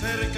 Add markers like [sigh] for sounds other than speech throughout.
ser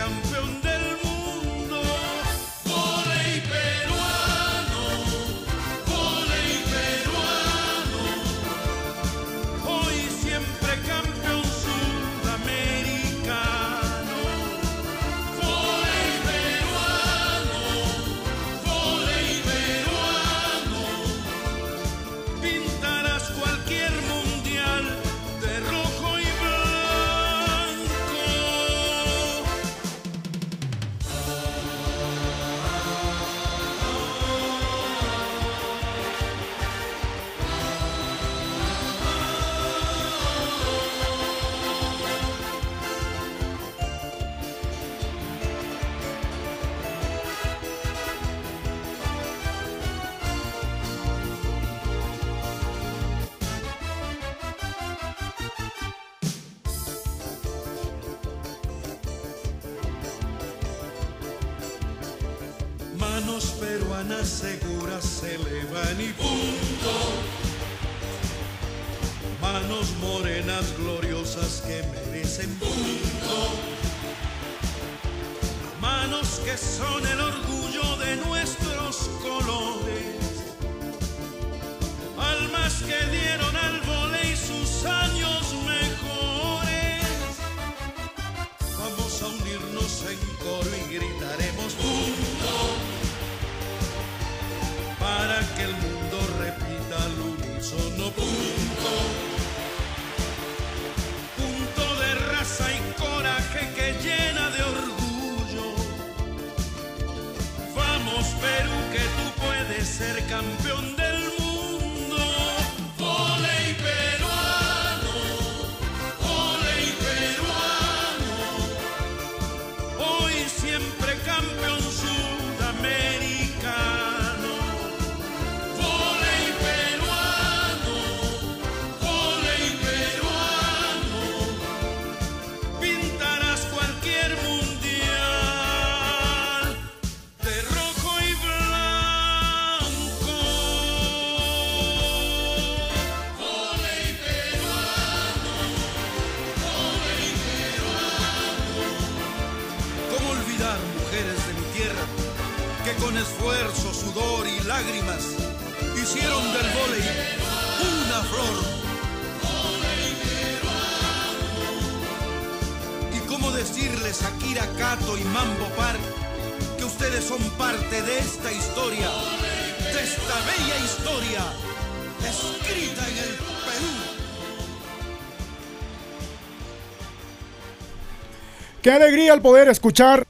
Qué alegría el poder escuchar.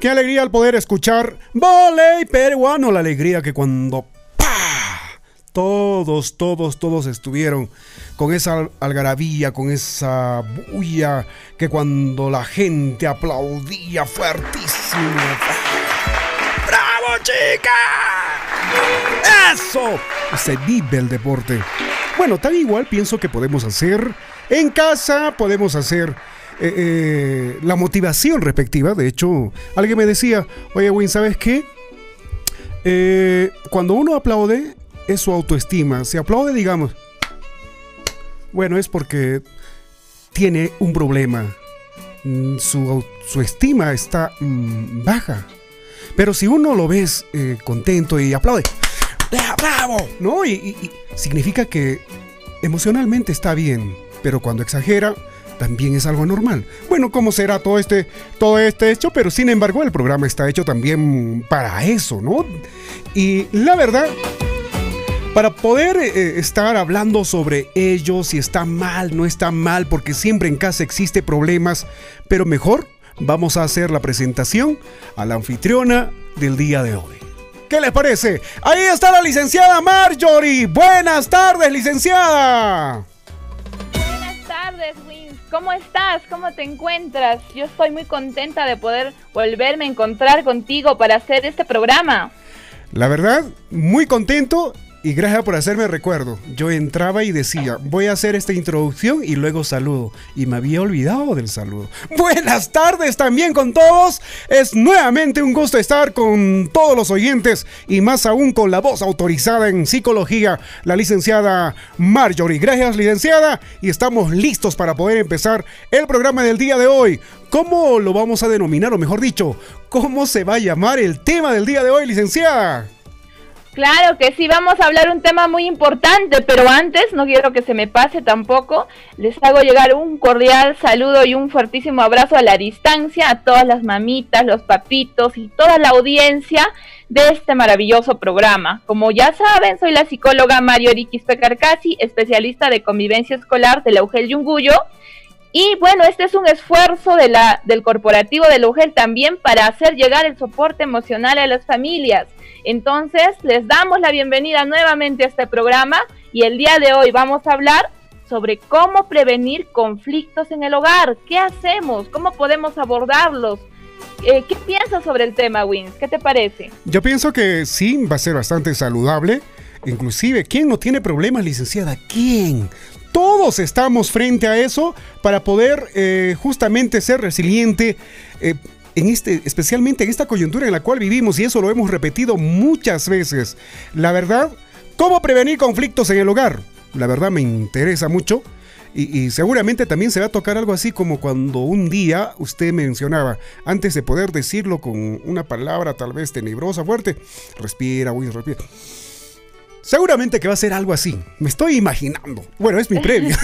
Qué alegría el poder escuchar. Voley peruano. La alegría que cuando todos, todos, todos estuvieron con esa algarabía, con esa bulla, que cuando la gente aplaudía fuertísimo. ¡Bravo, chica! ¡Eso! Se vive el deporte. Bueno, tal igual pienso que podemos hacer en casa, podemos hacer eh, eh, la motivación respectiva. De hecho, alguien me decía, oye, Win, ¿sabes qué? Eh, cuando uno aplaude, es su autoestima. Si aplaude, digamos, bueno, es porque tiene un problema. Mm, Su, su estima está mm, baja. Pero si uno lo ves contento y aplaude, ¡Ah, ¡bravo! ¿No? Y significa que emocionalmente está bien. Pero cuando exagera, también es algo normal. Bueno, ¿cómo será todo este, todo este hecho? Pero sin embargo, el programa está hecho también para eso, ¿no? Y la verdad, para poder eh, estar hablando sobre ello, si está mal, no está mal, porque siempre en casa existe problemas, pero mejor vamos a hacer la presentación a la anfitriona del día de hoy. ¿Qué les parece? Ahí está la licenciada Marjorie. Buenas tardes, licenciada. Buenas tardes, Wins. ¿Cómo estás? ¿Cómo te encuentras? Yo estoy muy contenta de poder volverme a encontrar contigo para hacer este programa. La verdad, muy contento Y gracias por hacerme recuerdo. Yo entraba y decía, voy a hacer esta introducción y luego saludo. Y me había olvidado del saludo. [laughs] Buenas tardes también con todos. Es nuevamente un gusto estar con todos los oyentes y más aún con la voz autorizada en psicología, la licenciada Marjorie. Gracias, licenciada. Y estamos listos para poder empezar el programa del día de hoy. ¿Cómo lo vamos a denominar, o mejor dicho, cómo se va a llamar el tema del día de hoy, licenciada? Claro que sí, vamos a hablar un tema muy importante, pero antes, no quiero que se me pase tampoco, les hago llegar un cordial saludo y un fuertísimo abrazo a la distancia a todas las mamitas, los papitos y toda la audiencia de este maravilloso programa. Como ya saben, soy la psicóloga Mario Riquispe Carcasi, especialista de convivencia escolar de la UGEL Yunguyo. Y bueno, este es un esfuerzo de la, del corporativo de la UGEL también para hacer llegar el soporte emocional a las familias entonces, les damos la bienvenida nuevamente a este programa y el día de hoy vamos a hablar sobre cómo prevenir conflictos en el hogar. ¿Qué hacemos? ¿Cómo podemos abordarlos? Eh, ¿Qué piensas sobre el tema, Wins? ¿Qué te parece? Yo pienso que sí, va a ser bastante saludable. Inclusive, ¿quién no tiene problemas, licenciada? ¿Quién? Todos estamos frente a eso para poder eh, justamente ser resiliente. Eh, en este, especialmente en esta coyuntura en la cual vivimos, y eso lo hemos repetido muchas veces. La verdad, ¿cómo prevenir conflictos en el hogar? La verdad me interesa mucho. Y, seguramente también se va a tocar algo así como cuando un día usted mencionaba, antes de poder decirlo con una palabra tal vez tenebrosa, fuerte, respira, uy, respira. Seguramente que va a ser algo así. Me estoy imaginando. Bueno, es mi previa.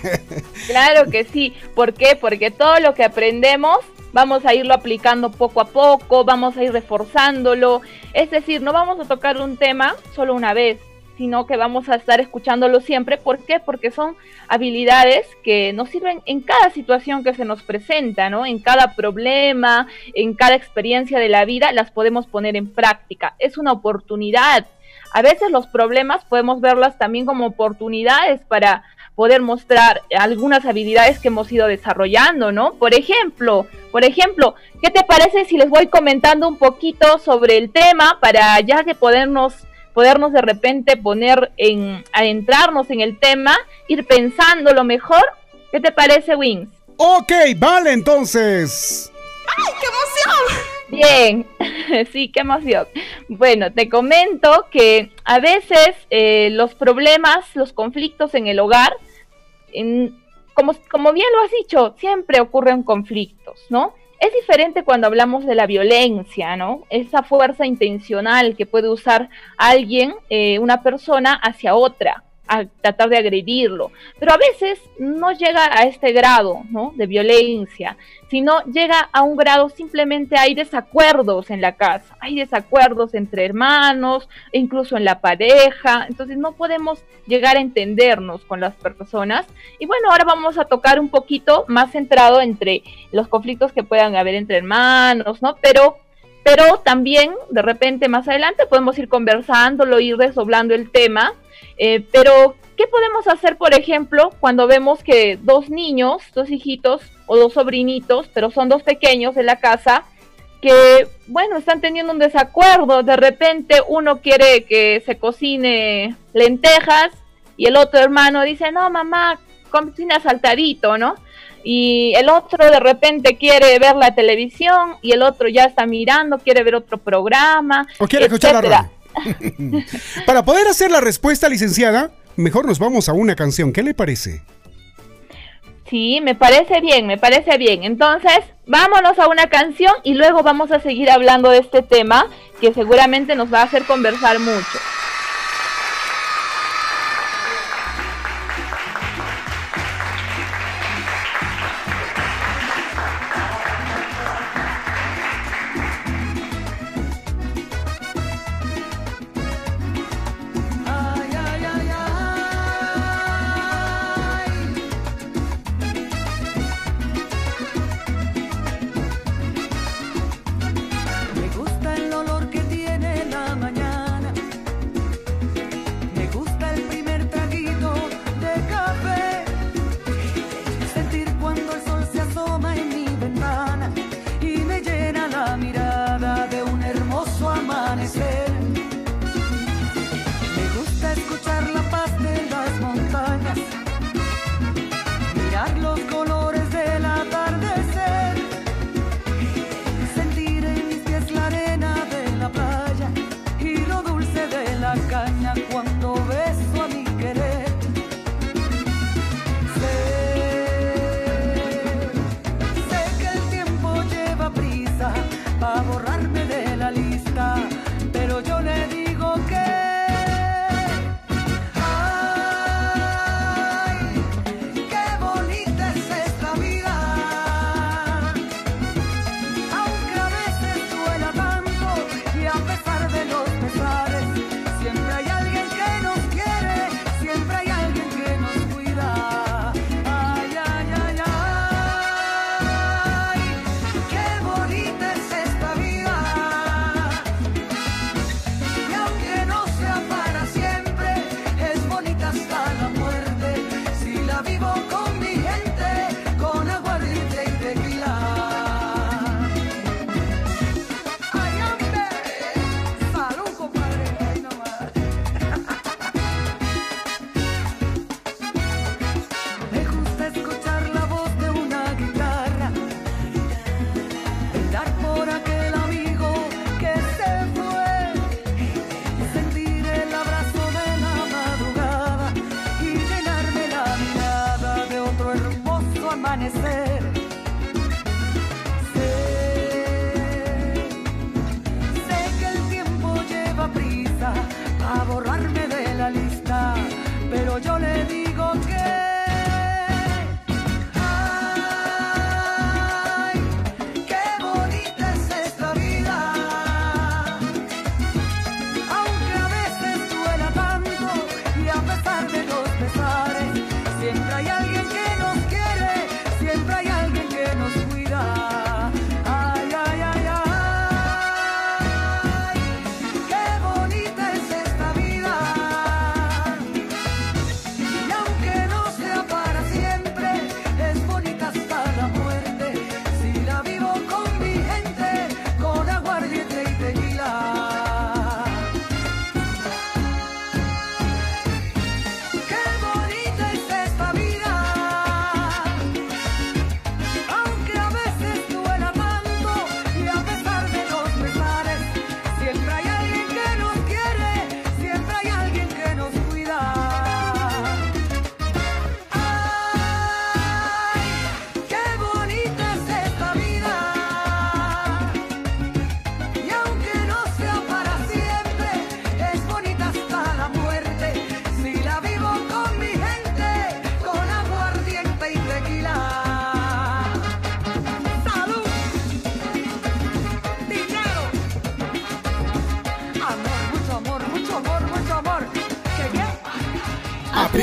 [laughs] claro que sí. ¿Por qué? Porque todo lo que aprendemos vamos a irlo aplicando poco a poco, vamos a ir reforzándolo. Es decir, no vamos a tocar un tema solo una vez, sino que vamos a estar escuchándolo siempre. ¿Por qué? Porque son habilidades que nos sirven en cada situación que se nos presenta, ¿no? En cada problema, en cada experiencia de la vida, las podemos poner en práctica. Es una oportunidad. A veces los problemas podemos verlas también como oportunidades para poder mostrar algunas habilidades que hemos ido desarrollando, ¿no? Por ejemplo, por ejemplo, ¿qué te parece si les voy comentando un poquito sobre el tema para ya que podernos podernos de repente poner en adentrarnos en el tema, ir pensando lo mejor? ¿Qué te parece, Wings? Ok, vale, entonces. ¡Ay, qué emoción! Bien, [laughs] sí, qué emoción. Bueno, te comento que a veces eh, los problemas, los conflictos en el hogar como, como bien lo has dicho, siempre ocurren conflictos, ¿no? Es diferente cuando hablamos de la violencia, ¿no? Esa fuerza intencional que puede usar alguien, eh, una persona, hacia otra a tratar de agredirlo. Pero a veces no llega a este grado ¿no? de violencia, sino llega a un grado simplemente hay desacuerdos en la casa, hay desacuerdos entre hermanos, e incluso en la pareja, entonces no podemos llegar a entendernos con las personas. Y bueno, ahora vamos a tocar un poquito más centrado entre los conflictos que puedan haber entre hermanos, ¿no? Pero pero también de repente más adelante podemos ir conversándolo, ir desdoblando el tema eh, pero, ¿qué podemos hacer, por ejemplo, cuando vemos que dos niños, dos hijitos o dos sobrinitos, pero son dos pequeños de la casa, que, bueno, están teniendo un desacuerdo, de repente uno quiere que se cocine lentejas y el otro hermano dice, no, mamá, cocina saltadito, ¿no? Y el otro de repente quiere ver la televisión y el otro ya está mirando, quiere ver otro programa. O quiere escuchar la [laughs] Para poder hacer la respuesta, licenciada, mejor nos vamos a una canción. ¿Qué le parece? Sí, me parece bien, me parece bien. Entonces, vámonos a una canción y luego vamos a seguir hablando de este tema que seguramente nos va a hacer conversar mucho.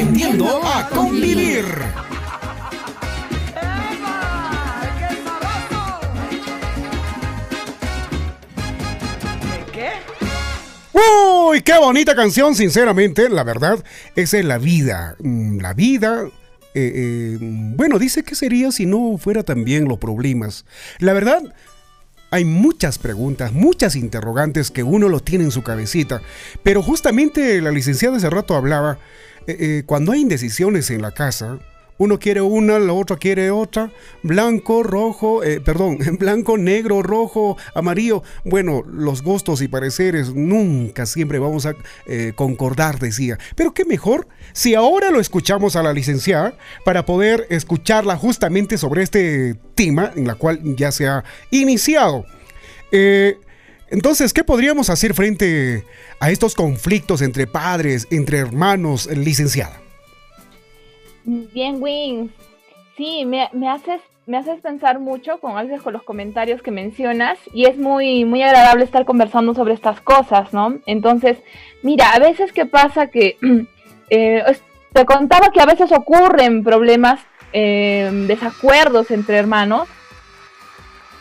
Aprendiendo a convivir. ¿Qué? ¡Uy, qué bonita canción! Sinceramente, la verdad, esa es la vida. Mm, la vida... Eh, eh, bueno, dice que sería si no fuera también los problemas. La verdad, hay muchas preguntas, muchas interrogantes que uno lo tiene en su cabecita, pero justamente la licenciada hace rato hablaba eh, eh, cuando hay indecisiones en la casa, uno quiere una, la otra quiere otra, blanco, rojo, eh, perdón, [laughs] blanco, negro, rojo, amarillo. Bueno, los gustos y pareceres nunca siempre vamos a concordar, decía. Pero qué mejor si ahora lo escuchamos a la licenciada para poder escucharla justamente sobre este tema en la cual ya se ha iniciado. Entonces, ¿qué podríamos hacer frente a estos conflictos entre padres, entre hermanos, licenciada? Bien, Win. Sí, me, haces, me haces pensar mucho con, los comentarios que mencionas y es muy, muy agradable estar conversando sobre estas cosas, ¿no? Entonces, mira, a veces qué pasa que [clears throat] eh, te contaba que a veces ocurren problemas, eh, desacuerdos entre hermanos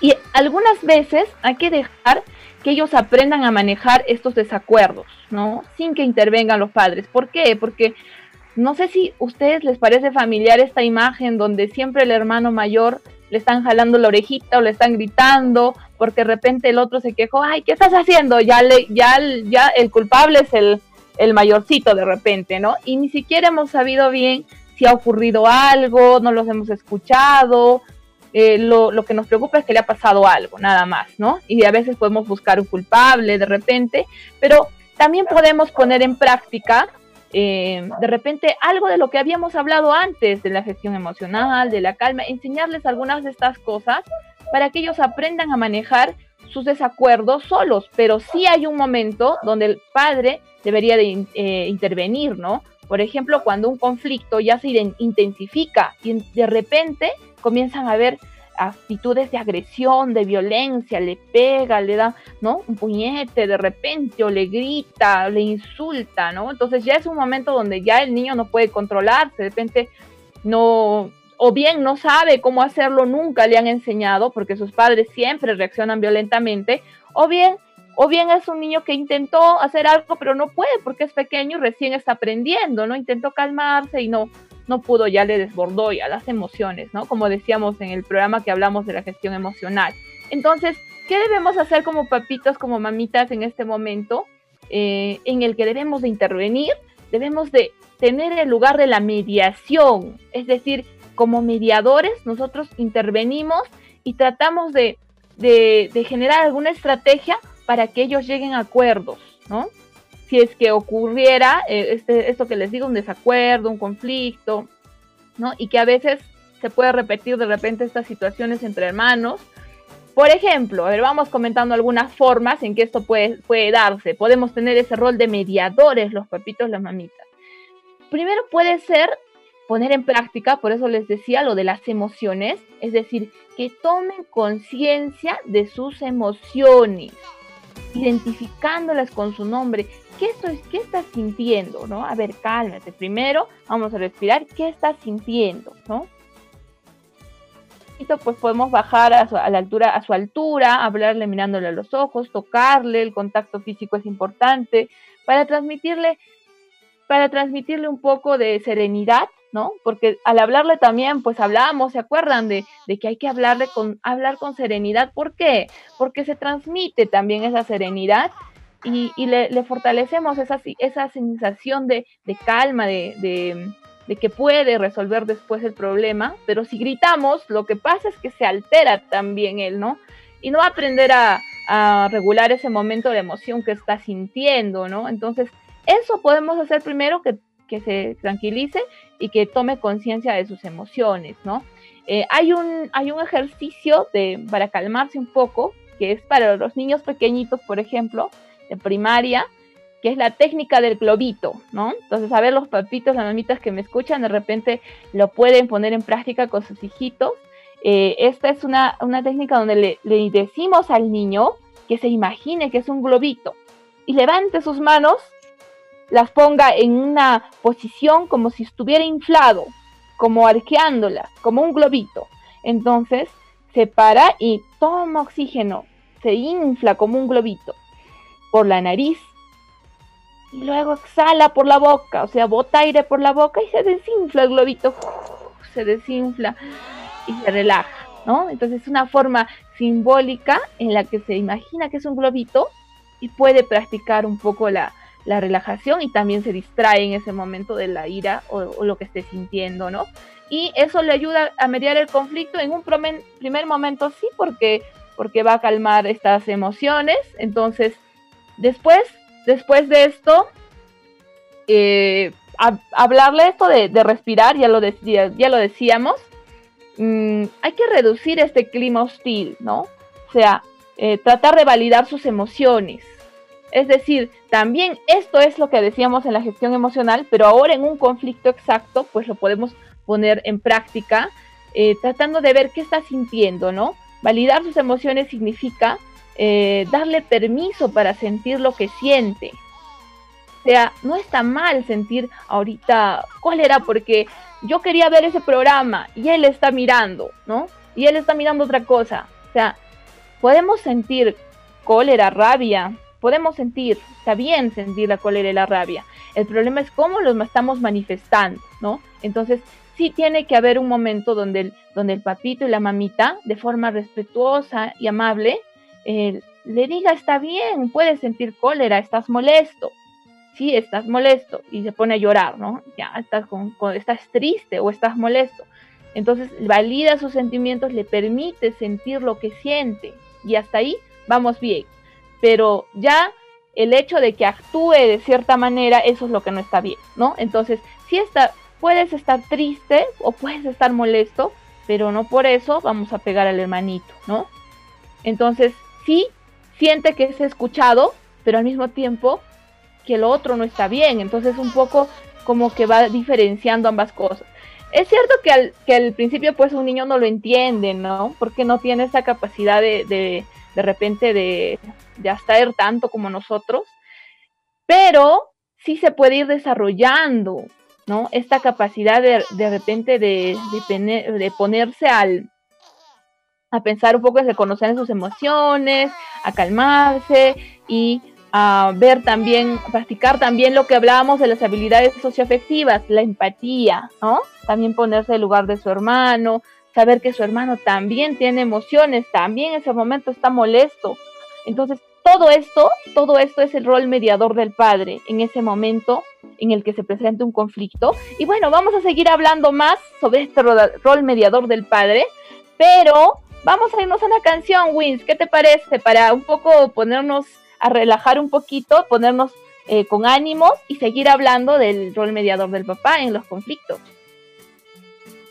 y algunas veces hay que dejar que ellos aprendan a manejar estos desacuerdos, ¿no? Sin que intervengan los padres. ¿Por qué? Porque no sé si a ustedes les parece familiar esta imagen donde siempre el hermano mayor le están jalando la orejita o le están gritando porque de repente el otro se quejó, ay, ¿qué estás haciendo? Ya, le, ya, ya el culpable es el, el mayorcito de repente, ¿no? Y ni siquiera hemos sabido bien si ha ocurrido algo, no los hemos escuchado, eh, lo, que nos preocupa es que le ha pasado algo, nada más, ¿no? Y a veces podemos buscar un culpable de repente, pero también podemos poner en práctica eh, de repente algo de lo que habíamos hablado antes, de la gestión emocional, de la calma, enseñarles algunas de estas cosas para que ellos aprendan a manejar sus desacuerdos solos, pero sí hay un momento donde el padre debería de eh, intervenir, ¿no? Por ejemplo, cuando un conflicto ya se intensifica y de repente comienzan a ver actitudes de agresión, de violencia, le pega, le da, ¿no? Un puñete de repente o le grita, le insulta, ¿no? Entonces ya es un momento donde ya el niño no puede controlarse, de repente no, o bien no sabe cómo hacerlo, nunca le han enseñado porque sus padres siempre reaccionan violentamente, o bien o bien es un niño que intentó hacer algo pero no puede porque es pequeño y recién está aprendiendo, ¿no? Intentó calmarse y no no pudo, ya le desbordó ya las emociones, ¿no? Como decíamos en el programa que hablamos de la gestión emocional. Entonces, ¿qué debemos hacer como papitos, como mamitas en este momento eh, en el que debemos de intervenir? Debemos de tener el lugar de la mediación, es decir, como mediadores nosotros intervenimos y tratamos de, de generar alguna estrategia para que ellos lleguen a acuerdos, ¿no? Si es que ocurriera eh, este, esto que les digo, un desacuerdo, un conflicto, ¿no? Y que a veces se puede repetir de repente estas situaciones entre hermanos. Por ejemplo, a ver, vamos comentando algunas formas en que esto puede, puede darse. Podemos tener ese rol de mediadores, los papitos, las mamitas. Primero puede ser poner en práctica, por eso les decía lo de las emociones, es decir, que tomen conciencia de sus emociones, identificándolas con su nombre. ¿Qué, estoy, ¿Qué estás sintiendo? ¿no? A ver, cálmate. Primero vamos a respirar. ¿Qué estás sintiendo? ¿no? pues podemos bajar a, su, la altura, a su altura, hablarle mirándole a los ojos, tocarle, el contacto físico es importante para transmitirle, para transmitirle un poco de serenidad, ¿no? Porque al hablarle también, pues hablamos, ¿se acuerdan de, de que hay que hablarle con, hablar con serenidad? ¿Por qué? Porque se transmite también esa serenidad y, y le, le, fortalecemos esa, esa sensación de, calma, de, de de que puede resolver después el problema, pero si gritamos, lo que pasa es que se altera también él, ¿no? Y no va a aprender a, regular ese momento de emoción que está sintiendo, ¿no? Entonces, eso podemos hacer primero, que, que se tranquilice y que tome conciencia de sus emociones, ¿no? Eh, hay, un, hay un ejercicio de, para calmarse un poco, que es para los niños pequeñitos, por ejemplo, de primaria, que es la técnica del globito, ¿no? Entonces, a ver, los papitos, las mamitas que me escuchan, de repente lo pueden poner en práctica con sus hijitos. Eh, esta es una, una técnica donde le, le, decimos al niño que se imagine que es un globito y levante sus manos, las ponga en una posición como si estuviera inflado, como arqueándolas, como un globito. Entonces, se para y toma oxígeno, se infla como un globito por la nariz y luego exhala por la boca, o sea, bota aire por la boca y se desinfla el globito, se desinfla y se relaja, ¿no? Entonces es una forma simbólica en la que se imagina que es un globito y puede practicar un poco la, la relajación y también se distrae en ese momento de la ira o, lo que esté sintiendo, ¿no? Y eso le ayuda a mediar el conflicto en un primer momento, sí, porque, porque va a calmar estas emociones, entonces después Después de esto, eh, a, hablarle esto de, respirar, ya lo, ya lo decíamos, mmm, hay que reducir este clima hostil, ¿no? O sea, eh, tratar de validar sus emociones. Es decir, también esto es lo que decíamos en la gestión emocional, pero ahora en un conflicto exacto, pues lo podemos poner en práctica, eh, tratando de ver qué está sintiendo, ¿no? Validar sus emociones significa eh, darle permiso para sentir lo que siente. O sea, no está mal sentir ahorita cólera porque yo quería ver ese programa y él está mirando, ¿no? Y él está mirando otra cosa. O sea, podemos sentir cólera, rabia, podemos sentir, está bien sentir la cólera y la rabia. El problema es cómo los estamos manifestando, ¿no? Entonces, sí tiene que haber un momento donde el, donde el papito y la mamita, de forma respetuosa y amable, eh, le diga, está bien, puedes sentir cólera, estás molesto. Sí, estás molesto y se pone a llorar, ¿no? Ya estás, con, con, estás triste o estás molesto. Entonces valida sus sentimientos, le permite sentir lo que siente y hasta ahí vamos bien. Pero ya el hecho de que actúe de cierta manera, eso es lo que no está bien, ¿no? Entonces, si está, puedes estar triste o puedes estar molesto, pero no por eso vamos a pegar al hermanito, ¿no? Entonces, sí siente que es escuchado, pero al mismo tiempo que lo otro no está bien. Entonces un poco como que va diferenciando ambas cosas. Es cierto que al, que al principio pues un niño no lo entiende, ¿no? Porque no tiene esa capacidad de, de, de repente de, de abstraer tanto como nosotros, pero sí se puede ir desarrollando, ¿no? Esta capacidad de, de repente de, de, de ponerse al, a pensar un poco en reconocer sus emociones, a calmarse y a ver también, practicar también lo que hablábamos de las habilidades socioafectivas, la empatía, ¿no? También ponerse en lugar de su hermano, saber que su hermano también tiene emociones, también en ese momento está molesto. Entonces, todo esto, todo esto es el rol mediador del padre en ese momento en el que se presenta un conflicto. Y bueno, vamos a seguir hablando más sobre este rol mediador del padre, pero Vamos a irnos a una canción, Wins. ¿Qué te parece? Para un poco ponernos a relajar un poquito, ponernos eh, con ánimos y seguir hablando del rol mediador del papá en los conflictos.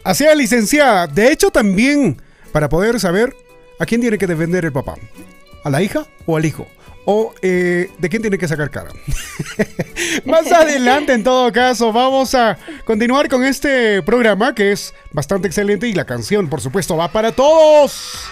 Así es, licenciada. De hecho, también para poder saber a quién tiene que defender el papá. ¿A la hija o al hijo? O eh, de quién tiene que sacar cara. [laughs] Más adelante, en todo caso, vamos a continuar con este programa que es bastante excelente y la canción, por supuesto, va para todos.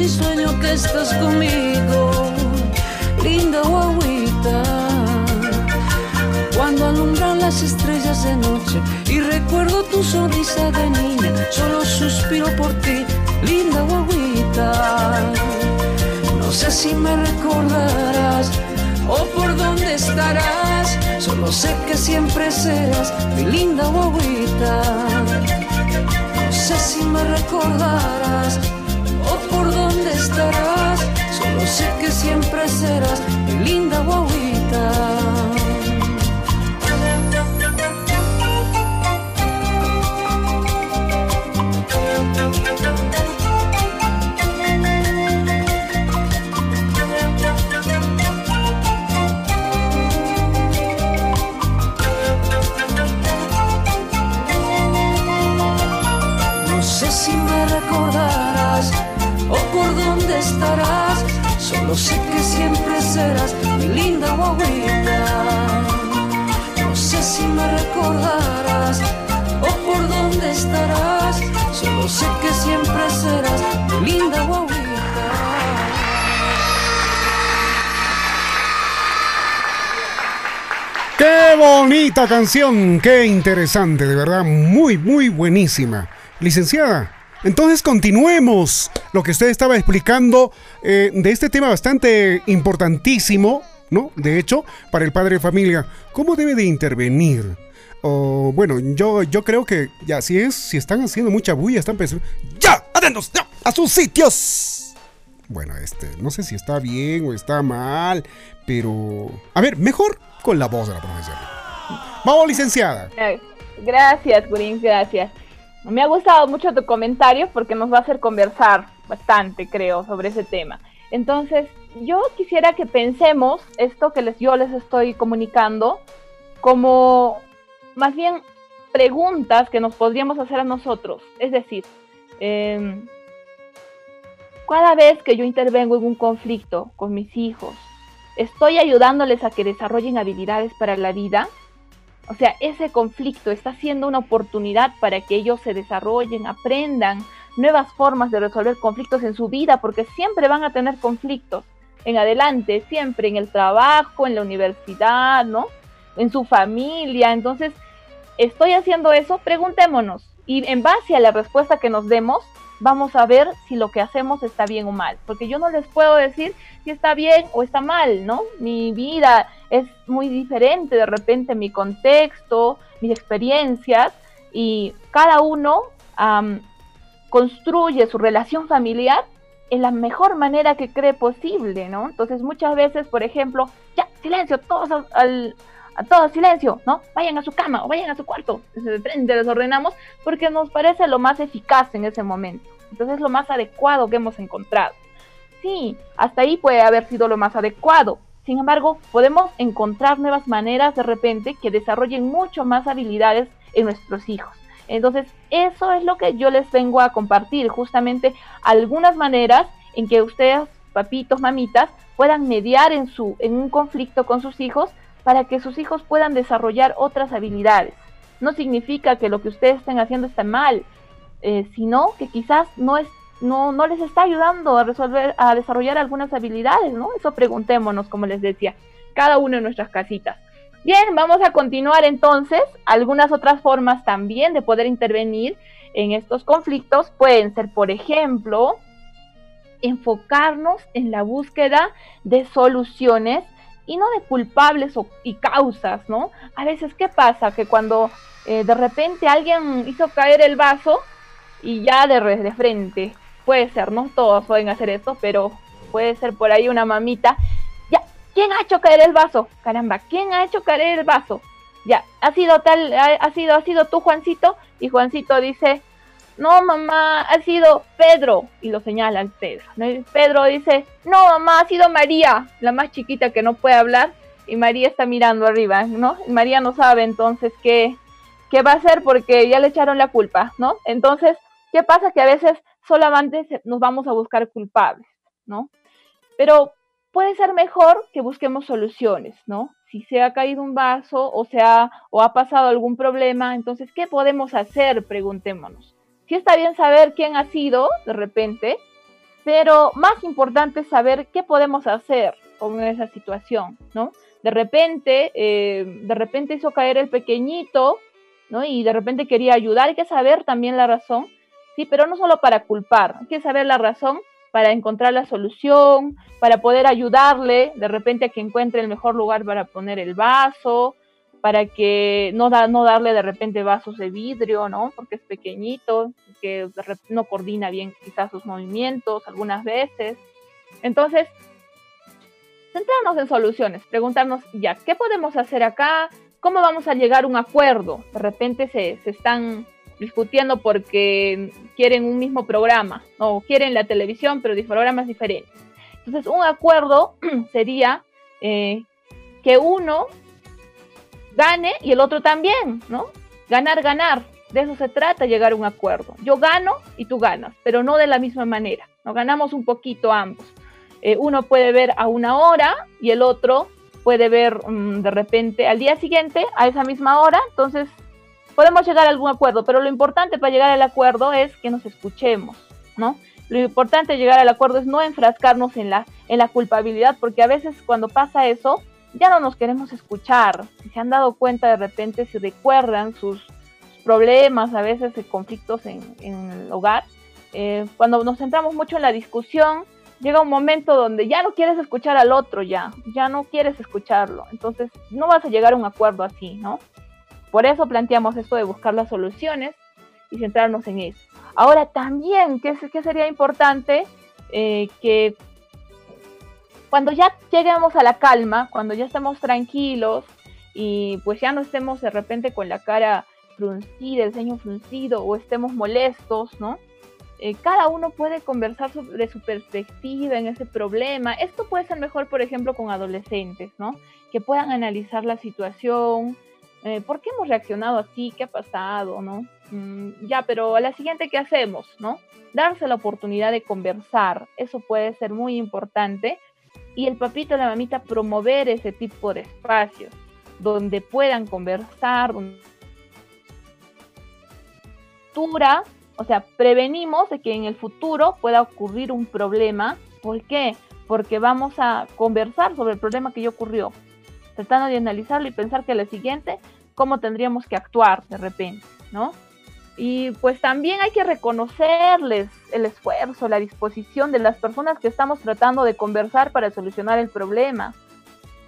Y sueño que estás conmigo, linda guaguita. Cuando alumbran las estrellas de noche y recuerdo tu sonrisa de niña, solo suspiro por ti, linda guaguita. No sé si me recordarás o por dónde estarás, solo sé que siempre serás mi linda guaguita. No sé si me recordarás por dónde Solo sé que siempre serás mi linda guaguita. Serás mi linda guaguita. No sé si me recordarás o por dónde estarás. Solo sé que siempre serás mi linda guaguita. Qué bonita canción, qué interesante, de verdad, muy, muy buenísima. Licenciada, entonces continuemos lo que usted estaba explicando eh, de este tema bastante importantísimo, ¿no? De hecho, para el padre de familia, ¿cómo debe de intervenir? O bueno, yo, yo creo que ya, si es, si están haciendo mucha bulla, están pensando, ¡ya! ¡Atentos! ¡Ya! ¡A sus sitios! Bueno, este, no sé si está bien o está mal, pero. A ver, mejor con la voz de la profesora. Vamos, licenciada. Gracias, Gurín, gracias. Me ha gustado mucho tu comentario porque nos va a hacer conversar bastante, creo, sobre ese tema. Entonces, yo quisiera que pensemos esto que les, yo les estoy comunicando como más bien preguntas que nos podríamos hacer a nosotros. Es decir, em, cada vez que yo intervengo en un conflicto con mis hijos, ¿estoy ayudándoles a que desarrollen habilidades para la vida? O sea, ese conflicto está siendo una oportunidad para que ellos se desarrollen, aprendan nuevas formas de resolver conflictos en su vida, porque siempre van a tener conflictos. en adelante, siempre en el trabajo, en la universidad, ¿no? En su familia. Entonces, ¿estoy haciendo eso? Preguntémonos. Y en base a la respuesta que nos demos, vamos a ver si lo que hacemos está bien o mal. Porque yo no les puedo decir si está bien o está mal, ¿no? Mi vida es muy diferente, de repente mi contexto, mis experiencias, y cada uno construye su relación familiar en la mejor manera que cree posible, ¿no? Entonces muchas veces, por ejemplo, ya, silencio, todos a todos silencio, ¿no? Vayan a su cama o vayan a su cuarto. Frente les ordenamos porque nos parece lo más eficaz en ese momento. Entonces es lo más adecuado que hemos encontrado. Sí, hasta ahí puede haber sido lo más adecuado. Sin embargo, podemos encontrar nuevas maneras de repente que desarrollen mucho más habilidades en nuestros hijos. Entonces, eso es lo que yo les vengo a compartir, justamente algunas maneras en que ustedes, papitos, mamitas, puedan mediar en, su, en un conflicto con sus hijos para que sus hijos puedan desarrollar otras habilidades. No significa que lo que ustedes estén haciendo está mal, eh, sino que quizás no, es, no, no les está ayudando a resolver, a desarrollar algunas habilidades, ¿no? Eso preguntémonos, como les decía, cada uno en nuestras casitas. Bien, vamos a continuar entonces. Algunas otras formas también de poder intervenir en estos conflictos pueden ser, por ejemplo, enfocarnos en la búsqueda de soluciones y no de culpables y causas, ¿no? A veces, ¿qué pasa? Que cuando eh, de repente alguien hizo caer el vaso y ya de, de frente, puede ser, no todos pueden hacer esto, pero puede ser por ahí una mamita ¿Quién ha hecho caer el vaso? Caramba, ¿quién ha hecho caer el vaso? Ya, ha sido tal, ha, sido, ha sido tú, Juancito. Y Juancito dice, no, mamá, ha sido Pedro. Y lo señala al Pedro. Pedro dice, no, mamá, ha sido María, la más chiquita que no puede hablar. Y María está mirando arriba, ¿no? Y María no sabe entonces qué, qué va a hacer porque ya le echaron la culpa, ¿no? Entonces, ¿qué pasa? Que a veces solamente nos vamos a buscar culpables, ¿no? Pero puede ser mejor que busquemos soluciones, ¿no? Si se ha caído un vaso o, se ha, o ha pasado algún problema, entonces, ¿qué podemos hacer? Preguntémonos. Sí está bien saber quién ha sido de repente, pero más importante es saber qué podemos hacer con esa situación, ¿no? De repente, eh, de repente hizo caer el pequeñito, ¿no? Y de repente quería ayudar, hay que saber también la razón, sí, pero no solo para culpar, hay que saber la razón para encontrar la solución, para poder ayudarle de repente a que encuentre el mejor lugar para poner el vaso, para que no, da, no darle de repente vasos de vidrio, ¿no? Porque es pequeñito, que no coordina bien quizás sus movimientos algunas veces. Entonces, centrarnos en soluciones, preguntarnos ya, ¿qué podemos hacer acá? ¿Cómo vamos a llegar a un acuerdo? De repente se, se están discutiendo porque quieren un mismo programa o quieren la televisión, pero de programas diferentes. Entonces, un acuerdo [clears throat] sería eh, que uno gane y el otro también, ¿no? Ganar, ganar. De eso se trata, llegar a un acuerdo. Yo gano y tú ganas, pero no de la misma manera. No ganamos un poquito ambos. Eh, uno puede ver a una hora y el otro puede ver mm, de repente al día siguiente a esa misma hora. Entonces podemos llegar a algún acuerdo, pero lo importante para llegar al acuerdo es que nos escuchemos, ¿no? Lo importante de llegar al acuerdo es no enfrascarnos en la, en la culpabilidad, porque a veces cuando pasa eso, ya no nos queremos escuchar. Si se han dado cuenta de repente, si recuerdan sus problemas, a veces conflictos en, el hogar, eh, cuando nos centramos mucho en la discusión, llega un momento donde ya no quieres escuchar al otro, ya, ya no quieres escucharlo. Entonces, no vas a llegar a un acuerdo así, ¿no? Por eso planteamos esto de buscar las soluciones y centrarnos en eso. Ahora también, ¿qué, sería importante? Eh, que cuando ya lleguemos a la calma, cuando ya estemos tranquilos y pues ya no estemos de repente con la cara fruncida, el ceño fruncido o estemos molestos, ¿no? Eh, cada uno puede conversar sobre su perspectiva en ese problema. Esto puede ser mejor, por ejemplo, con adolescentes, ¿no? Que puedan analizar la situación, eh, ¿por qué hemos reaccionado así? ¿Qué ha pasado? ¿no? Mm, ya, pero a la siguiente, ¿qué hacemos? ¿no? Darse la oportunidad de conversar, eso puede ser muy importante. Y el papito la mamita promover ese tipo de espacios donde puedan conversar, o sea, prevenimos de que en el futuro pueda ocurrir un problema. ¿Por qué? porque vamos a conversar sobre el problema que ya ocurrió, tratando de analizarlo y pensar que la siguiente, cómo tendríamos que actuar de repente, ¿no? Y pues también hay que reconocerles el esfuerzo, la disposición de las personas que estamos tratando de conversar para solucionar el problema.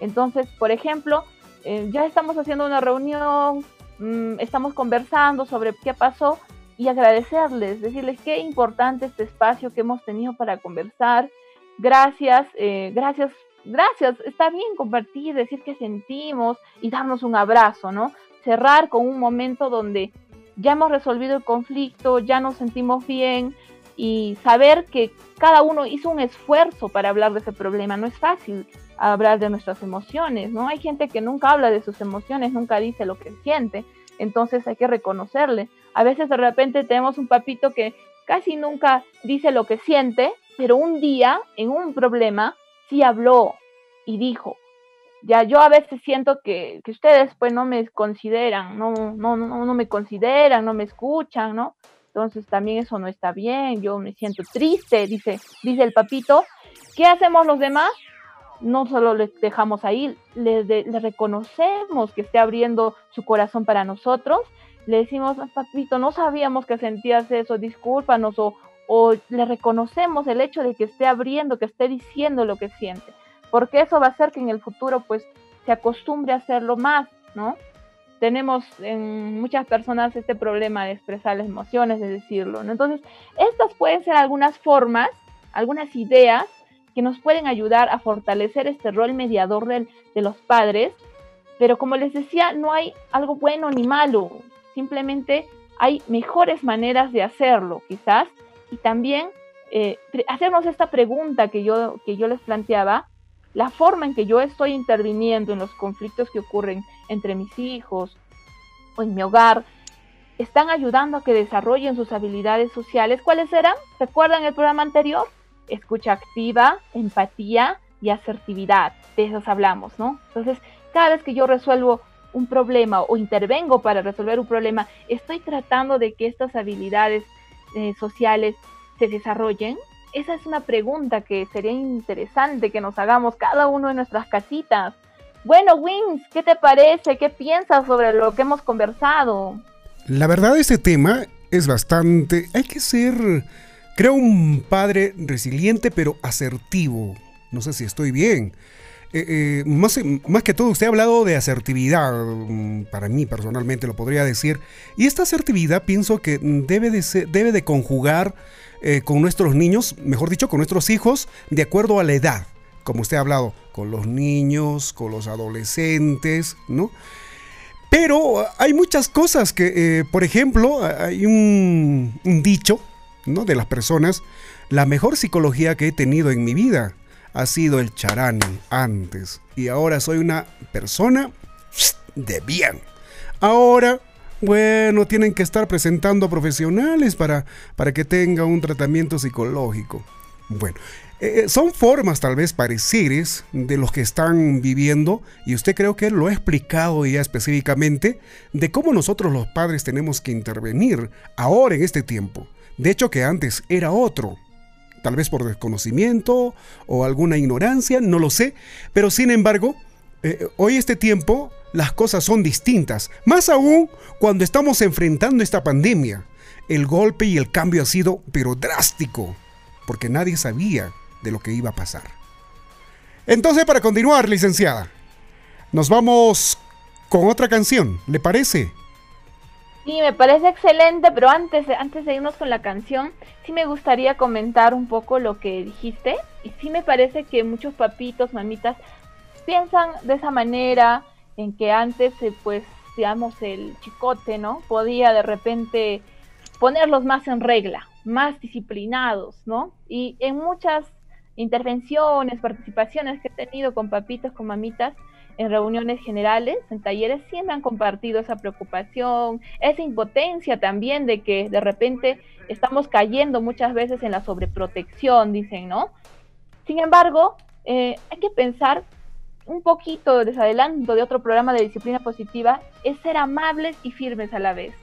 Entonces, por ejemplo, eh, ya estamos haciendo una reunión, mm, estamos conversando sobre qué pasó y agradecerles, decirles qué importante este espacio que hemos tenido para conversar. Gracias, eh, gracias, gracias. Está bien compartir, decir qué sentimos y darnos un abrazo, ¿no? Cerrar con un momento donde ya hemos resolvido el conflicto, ya nos sentimos bien y saber que cada uno hizo un esfuerzo para hablar de ese problema. No es fácil hablar de nuestras emociones, ¿no? Hay gente que nunca habla de sus emociones, nunca dice lo que siente, entonces hay que reconocerle. A veces de repente tenemos un papito que casi nunca dice lo que siente, pero un día en un problema sí habló y dijo, ya yo a veces siento que, ustedes pues no me consideran, no, no, no, no me consideran, no me escuchan, ¿no? Entonces también eso no está bien, yo me siento triste, dice, dice el papito. ¿Qué hacemos los demás? No solo le dejamos ahí, le, le reconocemos que esté abriendo su corazón para nosotros, le decimos, papito, no sabíamos que sentías eso, discúlpanos, o, o le reconocemos el hecho de que esté abriendo, que esté diciendo lo que siente porque eso va a hacer que en el futuro pues se acostumbre a hacerlo más, ¿no? Tenemos en muchas personas este problema de expresar las emociones, de decirlo. Entonces, estas pueden ser algunas formas, algunas ideas que nos pueden ayudar a fortalecer este rol mediador de los padres, pero como les decía, no hay algo bueno ni malo, simplemente hay mejores maneras de hacerlo, quizás, y también eh, esta pregunta que yo, que yo les planteaba, la forma en que yo estoy interviniendo en los conflictos que ocurren entre mis hijos o en mi hogar, están ayudando a que desarrollen sus habilidades sociales. ¿Cuáles eran? ¿Recuerdan el programa anterior? Escucha activa, empatía y asertividad. De esos hablamos, ¿no? Entonces, cada vez que yo resuelvo un problema o intervengo para resolver un problema, estoy tratando de que estas habilidades eh, sociales se desarrollen esa es una pregunta que sería interesante que nos hagamos cada uno en nuestras casitas. Bueno, Wings, ¿qué te parece? ¿Qué piensas sobre lo que hemos conversado? La verdad, ese tema es bastante... Hay que ser, creo, un padre resiliente pero asertivo. No sé si estoy bien. Eh, eh, más, más, que todo, usted ha hablado de asertividad, mm, para mí personalmente lo podría decir, y esta asertividad pienso que debe de, debe de conjugar eh, con nuestros niños, mejor dicho, con nuestros hijos, de acuerdo a la edad, como usted ha hablado, con los niños, con los adolescentes, ¿no? Pero hay muchas cosas que, por ejemplo, hay un, un dicho, ¿no? De las personas, la mejor psicología que he tenido en mi vida ha sido el charani antes y ahora soy una persona de bien. Ahora bueno, tienen que estar presentando profesionales para, para que tenga un tratamiento psicológico. Bueno, eh, eh, son formas tal vez parecidas de los que están viviendo y usted creo que lo ha explicado ya específicamente de cómo nosotros los padres tenemos que intervenir ahora en este tiempo. De hecho que antes era otro, tal vez por desconocimiento o alguna ignorancia, no lo sé, pero sin embargo, eh, hoy este tiempo las cosas son distintas, más aún cuando estamos enfrentando esta pandemia. El golpe y el cambio ha sido pero drástico, porque nadie sabía de lo que iba a pasar. Entonces, para continuar, licenciada, nos vamos con otra canción, ¿le parece? Sí, me parece excelente, pero antes, antes de irnos con la canción, sí me gustaría comentar un poco lo que dijiste. Y sí me parece que muchos papitos, mamitas, piensan de esa manera, en que antes, eh, pues, digamos, el chicote, ¿no? Podía de repente ponerlos más en regla, más disciplinados, ¿no? Y en muchas intervenciones, participaciones que he tenido con papitos, con mamitas, en reuniones generales, en talleres, siempre han compartido esa preocupación, esa impotencia también de que de repente estamos cayendo muchas veces en la sobreprotección, dicen, ¿no? Sin embargo, eh, hay que pensar un poquito desadelanto de otro programa de disciplina positiva es ser amables y firmes a la vez.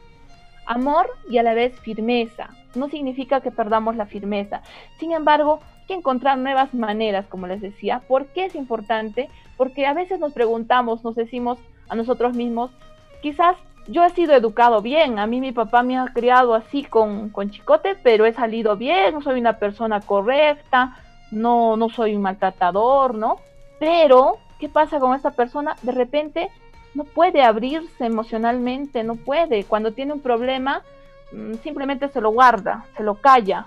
Amor y a la vez firmeza. No significa que perdamos la firmeza. Sin embargo, que encontrar nuevas maneras, como les decía. ¿Por qué es importante? Porque a veces nos preguntamos, nos decimos a nosotros mismos, quizás yo he sido educado bien, a mí mi papá me ha criado así con, con chicote, pero he salido bien, soy una persona correcta, no, no soy un maltratador, ¿no? Pero, ¿qué pasa con esta persona? De repente no puede abrirse emocionalmente, no puede. Cuando tiene un problema, mm, simplemente se lo guarda, se lo calla,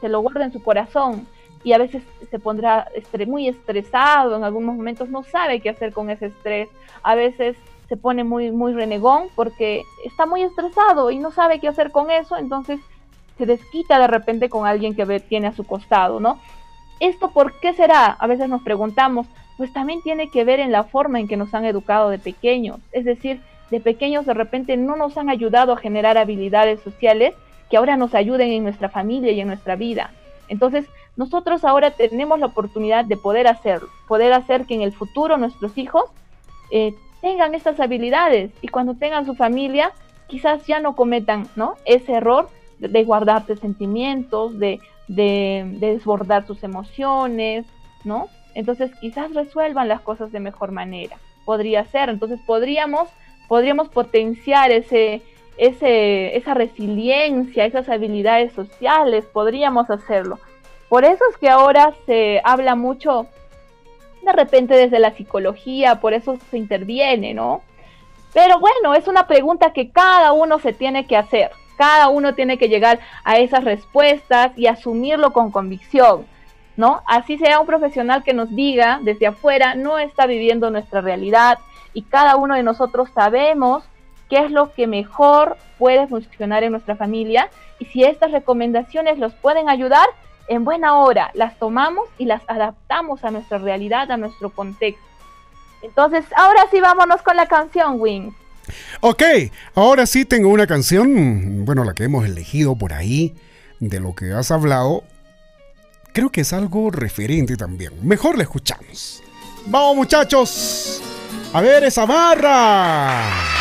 se lo guarda en su corazón y a veces se pondrá muy estresado, en algunos momentos no sabe qué hacer con ese estrés, a veces se pone muy, muy renegón porque está muy estresado y no sabe qué hacer con eso, entonces se desquita de repente con alguien que tiene a su costado, ¿no? ¿Esto por qué será? A veces nos preguntamos, pues también tiene que ver en la forma en que nos han educado de pequeños, es decir, de pequeños de repente no nos han ayudado a generar habilidades sociales que ahora nos ayuden en nuestra familia y en nuestra vida. Entonces, nosotros ahora tenemos la oportunidad de poder hacerlo, poder hacer que en el futuro nuestros hijos eh, tengan estas habilidades y cuando tengan su familia, quizás ya no cometan ¿no? ese error de, guardarse sentimientos, de, de, desbordar sus emociones, ¿no? Entonces quizás resuelvan las cosas de mejor manera. Podría ser. Entonces podríamos, podríamos potenciar ese, ese, esa resiliencia, esas habilidades sociales, podríamos hacerlo. Por eso es que ahora se habla mucho de repente desde la psicología, por eso se interviene, ¿no? Pero bueno, es una pregunta que cada uno se tiene que hacer. Cada uno tiene que llegar a esas respuestas y asumirlo con convicción, ¿no? Así sea un profesional que nos diga desde afuera, no está viviendo nuestra realidad y cada uno de nosotros sabemos qué es lo que mejor puede funcionar en nuestra familia y si estas recomendaciones los pueden ayudar, en buena hora las tomamos y las adaptamos a nuestra realidad, a nuestro contexto. Entonces, ahora sí vámonos con la canción, Wings. Ok, ahora sí tengo una canción, bueno, la que hemos elegido por ahí, de lo que has hablado. Creo que es algo referente también. Mejor la escuchamos. Vamos muchachos, a ver esa barra.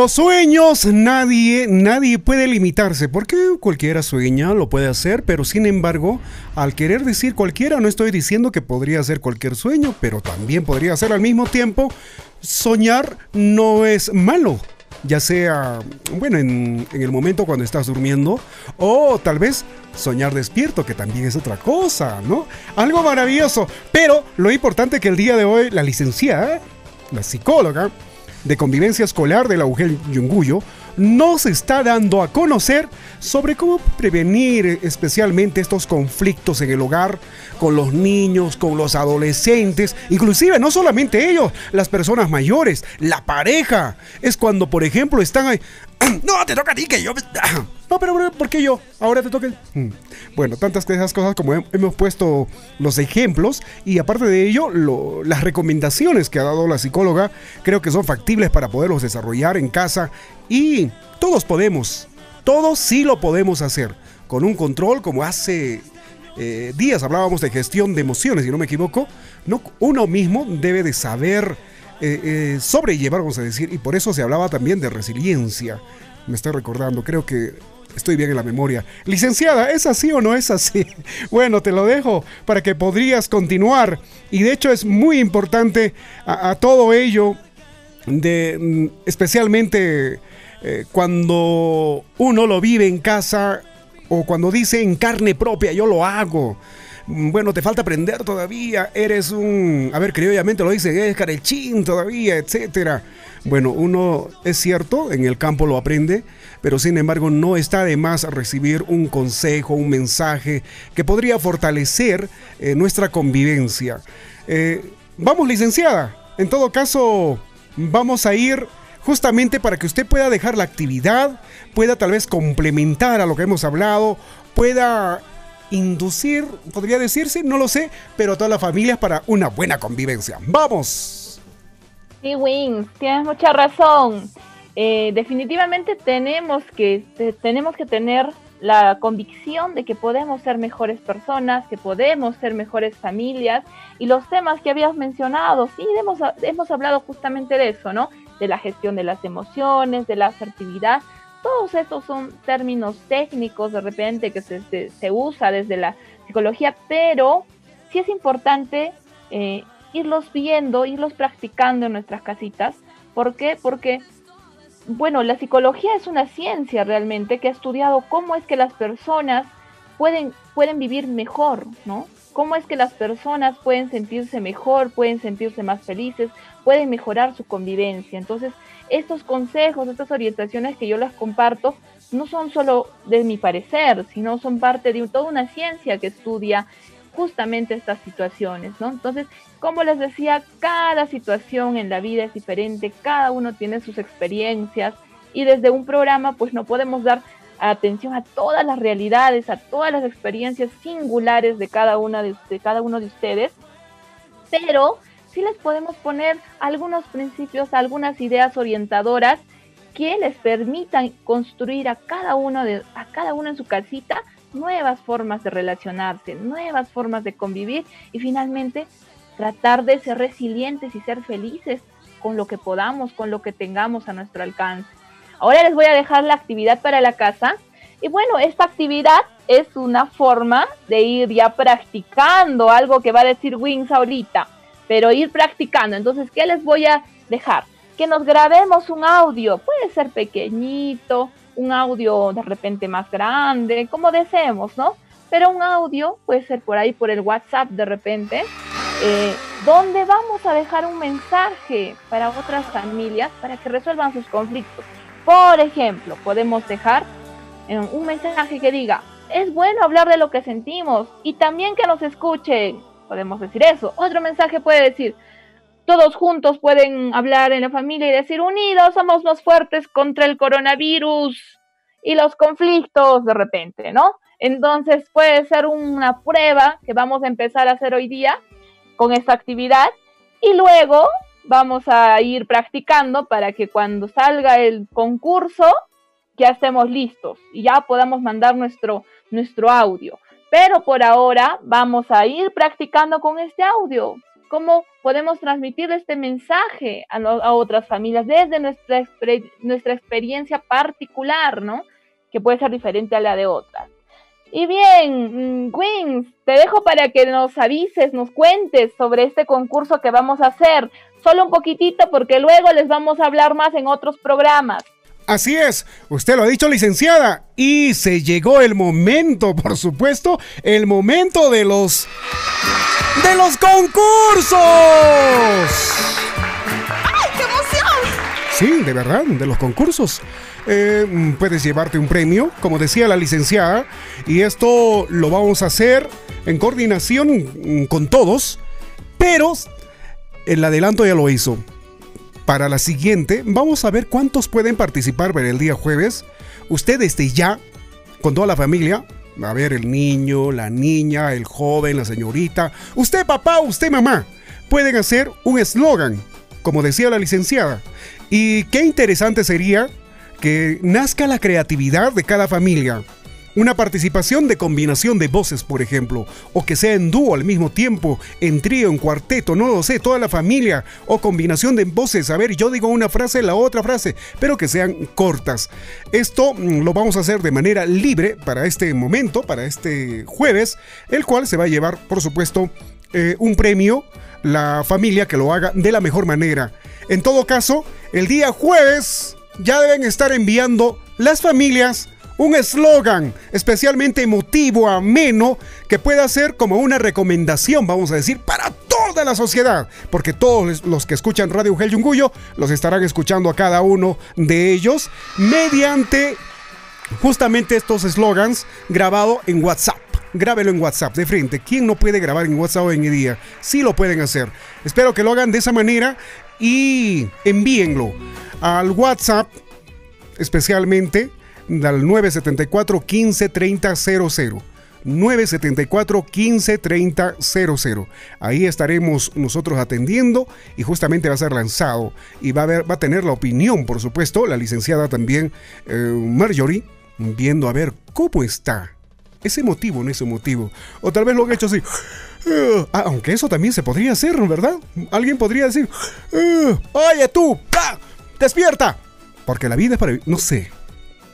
Los sueños, nadie, nadie puede limitarse, porque cualquiera sueña, lo puede hacer, pero sin embargo, al querer decir cualquiera, no estoy diciendo que podría ser cualquier sueño, pero también podría ser al mismo tiempo, soñar no es malo, ya sea, bueno, en, en, el momento cuando estás durmiendo, o tal vez soñar despierto, que también es otra cosa, ¿no? Algo maravilloso, pero lo importante que el día de hoy la licenciada, la psicóloga, de convivencia escolar de la UGEL Yunguyo nos está dando a conocer sobre cómo prevenir especialmente estos conflictos en el hogar con los niños, con los adolescentes, inclusive no solamente ellos, las personas mayores, la pareja. Es cuando, por ejemplo, están [clears throat] no, te toca a ti que yo... [clears throat] No, pero ¿por qué yo? Ahora te toca... Mm. Bueno, tantas de esas cosas como hemos puesto los ejemplos y aparte de ello, lo, las recomendaciones que ha dado la psicóloga creo que son factibles para poderlos desarrollar en casa y todos podemos, todos sí lo podemos hacer con un control como hace eh, días hablábamos de gestión de emociones, si no me equivoco, no, uno mismo debe de saber eh, eh, sobrellevar, vamos a decir, y por eso se hablaba también de resiliencia. Me estoy recordando, creo que estoy bien en la memoria. Licenciada, ¿es así o no es así? [laughs] Bueno, te lo dejo para que podrías continuar. Y de hecho es muy importante a, todo ello, de, mm, especialmente eh, cuando uno lo vive en casa o cuando dice en carne propia, yo lo hago. Bueno, te falta aprender todavía, eres un, a ver, criollamente lo dice, es carechín todavía, etcétera. Bueno, uno es cierto, en el campo lo aprende, pero sin embargo no está de más recibir un consejo, un mensaje que podría fortalecer eh, nuestra convivencia. Eh, vamos, licenciada, en todo caso, vamos a ir justamente para que usted pueda dejar la actividad, pueda tal vez complementar a lo que hemos hablado, pueda inducir, podría decirse, no lo sé, pero a todas las familias para una buena convivencia. ¡Vamos! Sí, Wings, tienes mucha razón. Eh, definitivamente tenemos que, te, tenemos que tener la convicción de que podemos ser mejores personas, que podemos ser mejores familias y los temas que habías mencionado, sí, hemos, hemos hablado justamente de eso, ¿no? De la gestión de las emociones, de la asertividad, todos estos son términos técnicos de repente que se, se, usa desde la psicología, pero sí es importante eh, irlos viendo, irlos practicando en nuestras casitas. ¿Por qué? Porque, bueno, la psicología es una ciencia realmente que ha estudiado cómo es que las personas pueden, pueden vivir mejor, ¿no? Cómo es que las personas pueden sentirse mejor, pueden sentirse más felices, pueden mejorar su convivencia. Entonces, estos consejos, estas orientaciones que yo les comparto, no son solo de mi parecer, sino son parte de toda una ciencia que estudia justamente estas situaciones, ¿no? Entonces, como les decía, cada situación en la vida es diferente, cada uno tiene sus experiencias y desde un programa pues no podemos dar atención a todas las realidades, a todas las experiencias singulares de cada una de, de cada uno de ustedes, pero sí les podemos poner algunos principios, algunas ideas orientadoras que les permitan construir a cada uno de a cada uno en su casita nuevas formas de relacionarse, nuevas formas de convivir y finalmente tratar de ser resilientes y ser felices con lo que podamos, con lo que tengamos a nuestro alcance. Ahora les voy a dejar la actividad para la casa. Y bueno, esta actividad es una forma de ir ya practicando algo que va a decir Wings ahorita, pero ir practicando. Entonces, ¿qué les voy a dejar? Que nos grabemos un audio, puede ser pequeñito, un audio de repente más grande, como deseemos, ¿no? Pero un audio puede ser por ahí, por el WhatsApp de repente, eh, donde vamos a dejar un mensaje para otras familias para que resuelvan sus conflictos. Por ejemplo, podemos dejar eh, un mensaje que diga, es bueno hablar de lo que sentimos y también que nos escuchen. Podemos decir eso. Otro mensaje puede decir, todos juntos pueden hablar en la familia y decir, unidos somos más fuertes contra el coronavirus y los conflictos de repente, ¿no? Entonces puede ser una prueba que vamos a empezar a hacer hoy día con esta actividad y luego vamos a ir practicando para que cuando salga el concurso ya estemos listos y ya podamos mandar nuestro, nuestro audio. Pero por ahora vamos a ir practicando con este audio. ¿Cómo podemos transmitir este mensaje a, otras familias desde nuestra, nuestra experiencia particular, ¿no? Que puede ser diferente a la de otras. Y bien, mm, Wings, te dejo para que nos avises, nos cuentes sobre este concurso que vamos a hacer. Solo un poquitito porque luego les vamos a hablar más en otros programas. Así es, usted lo ha dicho, licenciada. Y se llegó el momento, [laughs] por supuesto, el momento de los. ¡de los concursos! ¡Ay, qué emoción! Sí, de verdad, de los concursos. Eh, puedes llevarte un premio, como decía la licenciada, y esto lo vamos a hacer en coordinación con todos, pero el adelanto ya lo hizo. Para la siguiente, vamos a ver cuántos pueden participar para el día jueves. Usted desde ya, con toda la familia, a ver, el niño, la niña, el joven, la señorita, usted papá, usted mamá, pueden hacer un eslogan, como decía la licenciada. Y qué interesante sería que nazca la creatividad de cada familia. Una participación de combinación de voces, por ejemplo, o que sea en dúo al mismo tiempo, en trío, en cuarteto, no lo sé, toda la familia, o combinación de voces. A ver, yo digo una frase, la otra frase, pero que sean cortas. Esto mm, lo vamos a hacer de manera libre para este momento, para este jueves, el cual se va a llevar, por supuesto, eh, un premio, la familia que lo haga de la mejor manera. En todo caso, el día jueves ya deben estar enviando las familias un eslogan especialmente emotivo, ameno, que pueda ser como una recomendación, vamos a decir, para toda la sociedad, porque todos los que escuchan Radio Gel Yunguyo los estarán escuchando a cada uno de ellos mediante justamente estos eslogans grabados en WhatsApp. Grábelo en WhatsApp de frente. ¿Quién no puede grabar en WhatsApp hoy en día? Sí lo pueden hacer. Espero que lo hagan de esa manera y envíenlo al WhatsApp especialmente al 974 15 30 00. 974 15 30 00. Ahí estaremos nosotros atendiendo y justamente va a ser lanzado y va a, va a tener la opinión, por supuesto, la licenciada también eh, Marjorie, viendo a ver cómo está. Ese motivo, no ese motivo. O tal vez lo han hecho así. Ah, aunque eso también se podría hacer, ¿verdad? Alguien podría decir, oye tú, despierta. Porque la vida es para... No sé,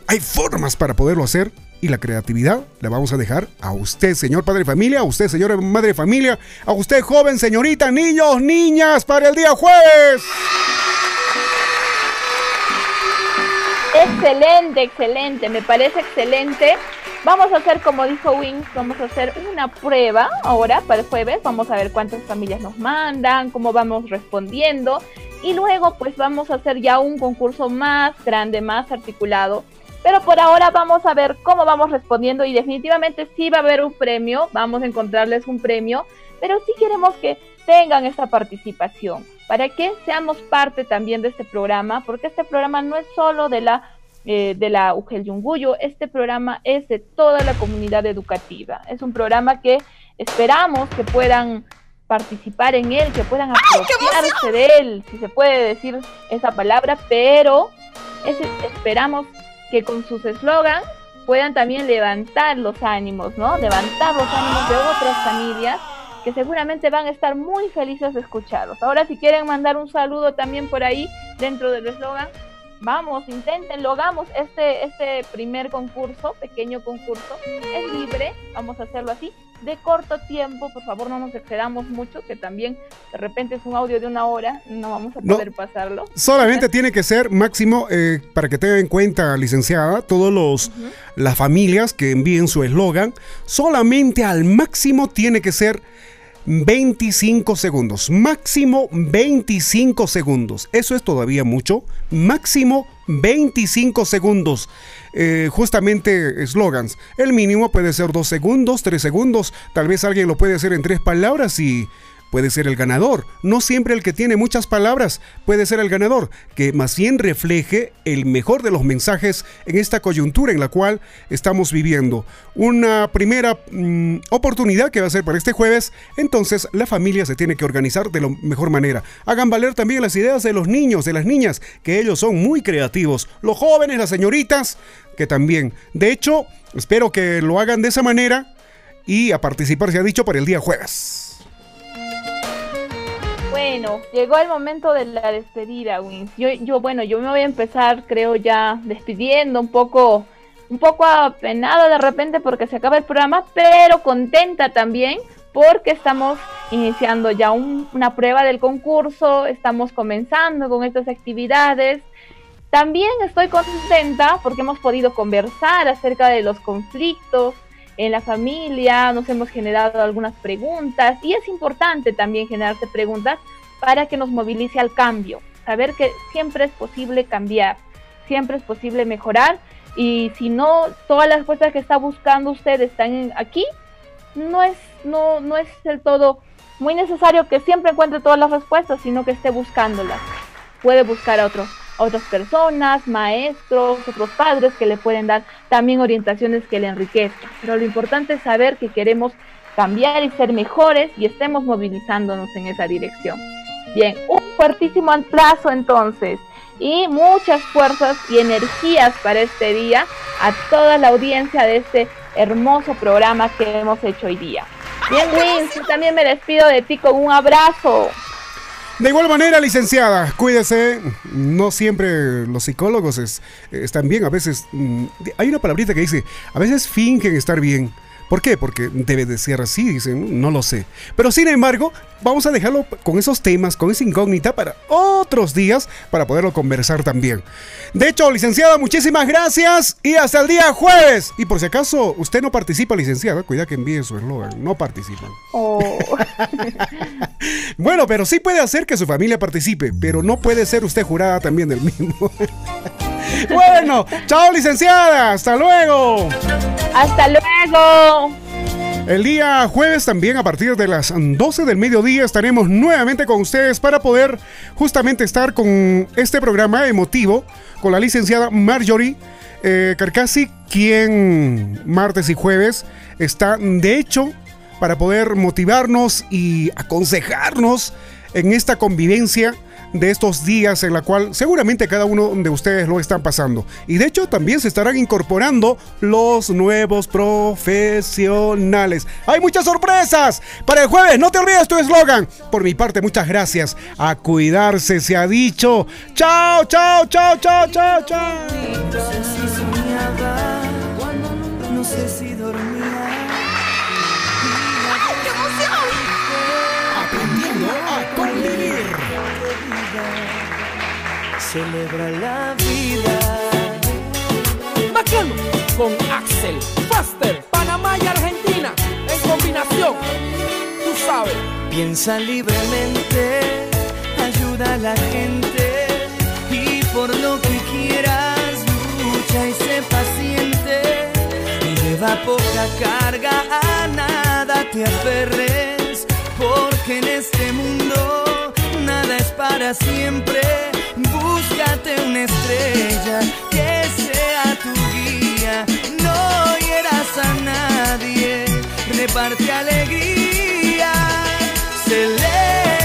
hay formas para poderlo hacer y la creatividad la vamos a dejar a usted, señor padre de familia, a usted, señora madre de familia, a usted, joven, señorita, niños, niñas, para el día jueves. Excelente, excelente, me parece excelente. Vamos a hacer, como dijo Wings, vamos a hacer una prueba ahora para el jueves. Vamos a ver cuántas familias nos mandan, cómo vamos respondiendo. Y luego, pues vamos a hacer ya un concurso más grande, más articulado pero por ahora vamos a ver cómo vamos respondiendo y definitivamente sí va a haber un premio, vamos a encontrarles un premio, pero sí queremos que tengan esta participación para que seamos parte también de este programa, porque este programa no es solo de la eh, de la UGEL Yunguyo, este programa es de toda la comunidad educativa. Es un programa que esperamos que puedan participar en él, que puedan apropiarse de él, si se puede decir esa palabra, pero esperamos que con sus eslogans puedan también levantar los ánimos, ¿no? Levantar los ánimos de otras familias que seguramente van a estar muy felices de escucharlos. Ahora si quieren mandar un saludo también por ahí dentro del eslogan, vamos, intenten, lo hagamos. Este, este primer concurso, pequeño concurso, es libre, vamos a hacerlo así de corto tiempo, por favor no nos excedamos mucho, que también de repente es un audio de una hora, no vamos a poder pasarlo. Solamente tiene que ser máximo, eh, para que tenga en cuenta, licenciada, todos los las familias que envíen su eslogan, solamente al máximo tiene que ser 25 segundos, máximo 25 segundos. Eso es todavía mucho, máximo 25 segundos. Eh, justamente eslogans. El mínimo puede ser 2 segundos, 3 segundos. Tal vez alguien lo puede hacer en tres palabras y puede ser el ganador. No siempre el que tiene muchas palabras puede ser el ganador, que más bien refleje el mejor de los mensajes en esta coyuntura en la cual estamos viviendo. Una primera mm, oportunidad que va a ser para este jueves, entonces la familia se tiene que organizar de la mejor manera. Hagan valer también las ideas de los niños, de las niñas, que ellos son muy creativos. Los jóvenes, las señoritas, que también. De hecho, espero que lo hagan de esa manera y a participar, se ha dicho, para el día jueves. Bueno, llegó el momento de la despedida, Wins. Yo, bueno, yo me voy a empezar, creo ya, despidiendo un poco, un poco apenada de repente porque se acaba el programa, pero contenta también porque estamos iniciando ya una prueba del concurso, estamos comenzando con estas actividades. También estoy contenta porque hemos podido conversar acerca de los conflictos en la familia, nos hemos generado algunas preguntas y es importante también generarse preguntas para que nos movilice al cambio, saber que siempre es posible cambiar, siempre es posible mejorar y si no todas las respuestas que está buscando usted están aquí, no es no no es del todo muy necesario que siempre encuentre todas las respuestas, sino que esté buscándolas. Puede buscar a otros otras personas, maestros, otros padres que le pueden dar también orientaciones que le enriquezcan. Pero lo importante es saber que queremos cambiar y ser mejores y estemos movilizándonos en esa dirección. Bien, un fuertísimo abrazo entonces y muchas fuerzas y energías para este día a toda la audiencia de este hermoso programa que hemos hecho hoy día. Bien, Wins, también me despido de ti con un abrazo. De igual manera, licenciada, cuídese. No siempre los psicólogos están bien. A veces mm, hay una palabrita que dice, a veces fingen estar bien. ¿Por qué? Porque debe de ser así, dicen, no lo sé. Pero sin embargo, vamos a dejarlo con esos temas, con esa incógnita para otros días, para poderlo conversar también. De hecho, licenciada, muchísimas gracias y hasta el día jueves. Y por si acaso usted no participa, licenciada, cuida que envíe su eslogan, no participan. Oh. [laughs] bueno, pero sí puede hacer que su familia participe, pero no puede ser usted jurada también del mismo. [laughs] [laughs] bueno, chao licenciada, hasta luego. Hasta luego. El día jueves también a partir de las 12 del mediodía estaremos nuevamente con ustedes para poder justamente estar con este programa emotivo con la licenciada Marjorie eh, Carcassi, quien martes y jueves está de hecho para poder motivarnos y aconsejarnos en esta convivencia de estos días en la cual seguramente cada uno de ustedes lo están pasando. Y de hecho también se estarán incorporando los nuevos profesionales. Hay muchas sorpresas para el jueves. No te olvides tu eslogan. Por mi parte, muchas gracias. A cuidarse se ha dicho. Chao, chao, chao, chao, chao, chao. Celebra la vida. Bacano con Axel, Faster, Panamá y Argentina en combinación. Tú sabes. Piensa libremente, ayuda a la gente y por lo que quieras lucha y sé paciente. Y lleva poca carga, a nada te aferres, porque en este mundo nada es para siempre búscate una estrella que sea tu guía. No hieras a nadie, reparte alegría. Celebra